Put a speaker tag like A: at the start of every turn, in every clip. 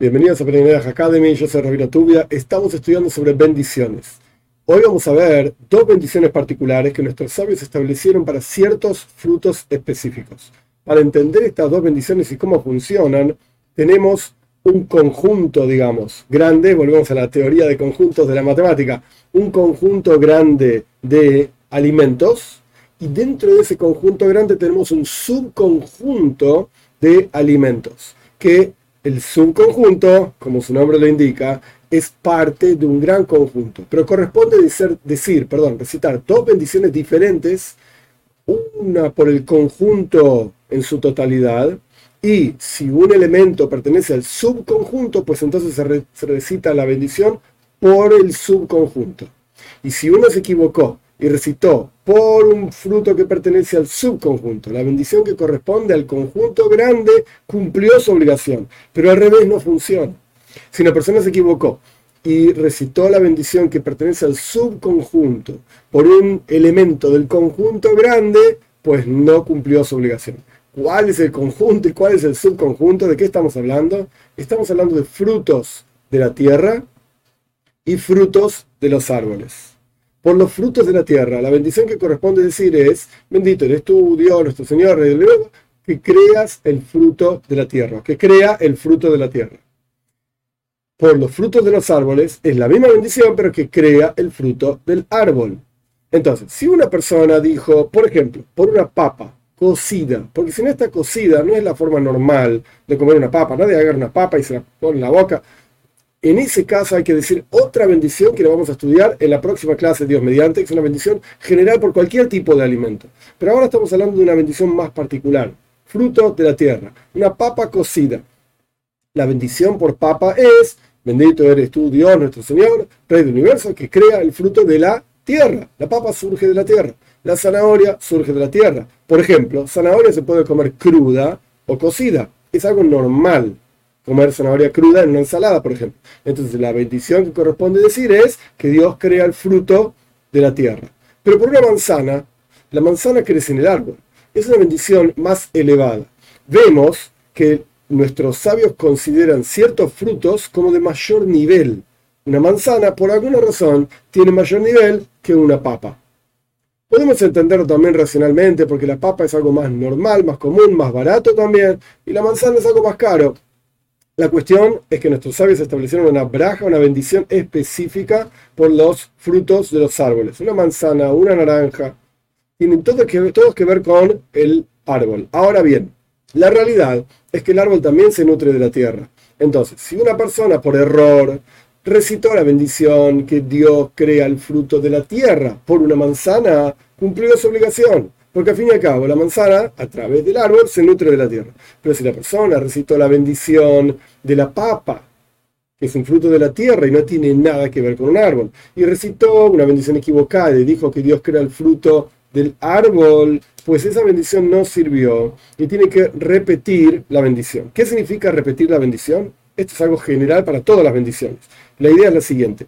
A: Bienvenidos a Peregrinidad Academy, yo soy Rabino Tubia. Estamos estudiando sobre bendiciones. Hoy vamos a ver dos bendiciones particulares que nuestros sabios establecieron para ciertos frutos específicos. Para entender estas dos bendiciones y cómo funcionan, tenemos un conjunto, digamos, grande, volvemos a la teoría de conjuntos de la matemática, un conjunto grande de alimentos y dentro de ese conjunto grande tenemos un subconjunto de alimentos que el subconjunto, como su nombre lo indica, es parte de un gran conjunto, pero corresponde decir, perdón, recitar dos bendiciones diferentes, una por el conjunto en su totalidad, y si un elemento pertenece al subconjunto, pues entonces se, se recita la bendición por el subconjunto. Y si uno se equivocó y recitó por un fruto que pertenece al subconjunto. La bendición que corresponde al conjunto grande cumplió su obligación, pero al revés no funciona. Si una persona se equivocó y recitó la bendición que pertenece al subconjunto por un elemento del conjunto grande, pues no cumplió su obligación. ¿Cuál es el conjunto y cuál es el subconjunto? ¿De qué estamos hablando? Estamos hablando de frutos de la tierra y frutos de los árboles por los frutos de la tierra. La bendición que corresponde decir es, bendito eres tú, Dios, nuestro Señor, Rey del Nuevo, que creas el fruto de la tierra, que crea el fruto de la tierra. Por los frutos de los árboles es la misma bendición, pero que crea el fruto del árbol. Entonces, si una persona dijo, por ejemplo, por una papa cocida, porque si no está cocida, no es la forma normal de comer una papa, nadie agarra una papa y se la pone en la boca, en ese caso hay que decir otra bendición que la vamos a estudiar en la próxima clase, Dios mediante, que es una bendición general por cualquier tipo de alimento. Pero ahora estamos hablando de una bendición más particular, fruto de la tierra, una papa cocida. La bendición por papa es, bendito eres tú, Dios, nuestro Señor, Rey del universo, que crea el fruto de la tierra. La papa surge de la tierra. La zanahoria surge de la tierra. Por ejemplo, zanahoria se puede comer cruda o cocida. Es algo normal comer zanahoria cruda en una ensalada, por ejemplo. Entonces la bendición que corresponde decir es que Dios crea el fruto de la tierra. Pero por una manzana, la manzana crece en el árbol. Es una bendición más elevada. Vemos que nuestros sabios consideran ciertos frutos como de mayor nivel. Una manzana, por alguna razón, tiene mayor nivel que una papa. Podemos entenderlo también racionalmente porque la papa es algo más normal, más común, más barato también, y la manzana es algo más caro. La cuestión es que nuestros sabios establecieron una braja, una bendición específica por los frutos de los árboles. Una manzana, una naranja, tienen todo que, todos que ver con el árbol. Ahora bien, la realidad es que el árbol también se nutre de la tierra. Entonces, si una persona por error recitó la bendición que Dios crea el fruto de la tierra por una manzana, cumplió su obligación. Porque al fin y al cabo, la manzana, a través del árbol, se nutre de la tierra. Pero si la persona recitó la bendición de la papa, que es un fruto de la tierra y no tiene nada que ver con un árbol, y recitó una bendición equivocada y dijo que Dios crea el fruto del árbol, pues esa bendición no sirvió y tiene que repetir la bendición. ¿Qué significa repetir la bendición? Esto es algo general para todas las bendiciones. La idea es la siguiente.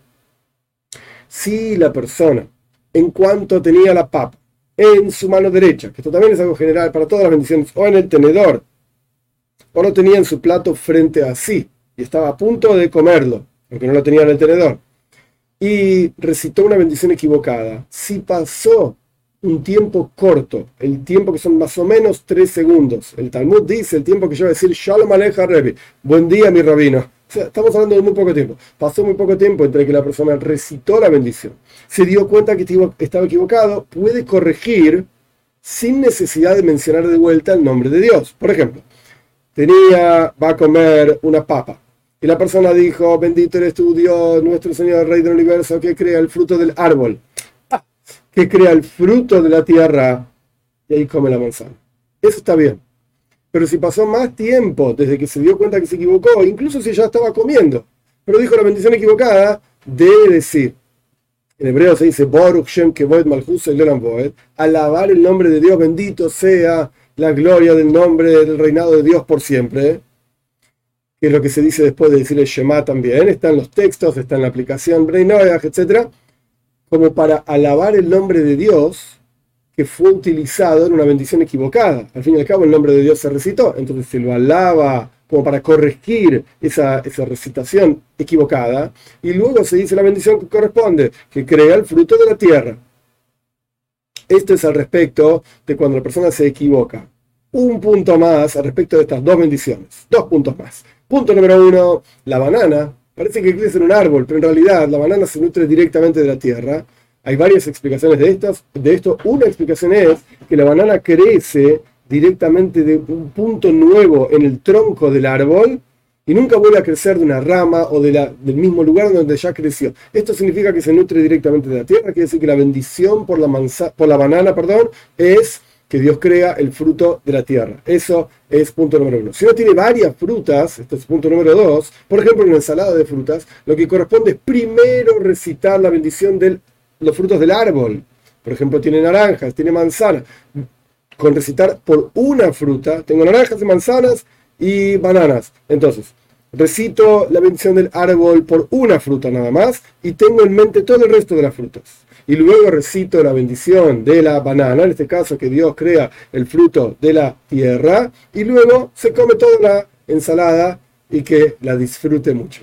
A: Si la persona, en cuanto tenía la papa, en su mano derecha, que esto también es algo general para todas las bendiciones, o en el tenedor, o lo tenía en su plato frente a sí, y estaba a punto de comerlo, aunque no lo tenía en el tenedor, y recitó una bendición equivocada, si pasó un tiempo corto, el tiempo que son más o menos tres segundos, el Talmud dice el tiempo que yo voy a decir Shalom Aleja Rebi, buen día mi rabino, estamos hablando de muy poco tiempo. Pasó muy poco tiempo entre que la persona recitó la bendición, se dio cuenta que estaba equivocado, puede corregir sin necesidad de mencionar de vuelta el nombre de Dios. Por ejemplo, tenía, va a comer una papa. Y la persona dijo, bendito eres tú Dios, nuestro Señor, Rey del Universo, que crea el fruto del árbol, que crea el fruto de la tierra, y ahí come la manzana. Eso está bien. Pero si pasó más tiempo desde que se dio cuenta que se equivocó, incluso si ya estaba comiendo, pero dijo la bendición equivocada, debe decir, en hebreo se dice, alabar el nombre de Dios, bendito sea la gloria del nombre del reinado de Dios por siempre, que es lo que se dice después de decir el Shema también, está en los textos, está en la aplicación Breinoyach, etc., como para alabar el nombre de Dios que fue utilizado en una bendición equivocada. Al fin y al cabo el nombre de Dios se recitó, entonces se lo alaba como para corregir esa, esa recitación equivocada, y luego se dice la bendición que corresponde, que crea el fruto de la tierra. Esto es al respecto de cuando la persona se equivoca. Un punto más al respecto de estas dos bendiciones. Dos puntos más. Punto número uno, la banana. Parece que crece en un árbol, pero en realidad la banana se nutre directamente de la tierra. Hay varias explicaciones de, estas, de esto. Una explicación es que la banana crece directamente de un punto nuevo en el tronco del árbol y nunca vuelve a crecer de una rama o del mismo lugar donde ya creció. Esto significa que se nutre directamente de la tierra, quiere decir que la bendición por la, por la banana perdón, es que Dios crea el fruto de la tierra. Eso es punto número uno. Si uno tiene varias frutas, esto es punto número dos, por ejemplo, una ensalada de frutas, lo que corresponde es primero recitar la bendición de los frutos del árbol. Por ejemplo, tiene naranjas, tiene manzanas. Con recitar por una fruta, tengo naranjas y manzanas, y bananas. Entonces, recito la bendición del árbol por una fruta nada más y tengo en mente todo el resto de las frutas. Y luego recito la bendición de la banana, en este caso que Dios crea el fruto de la tierra, y luego se come toda la ensalada y que la disfrute mucho.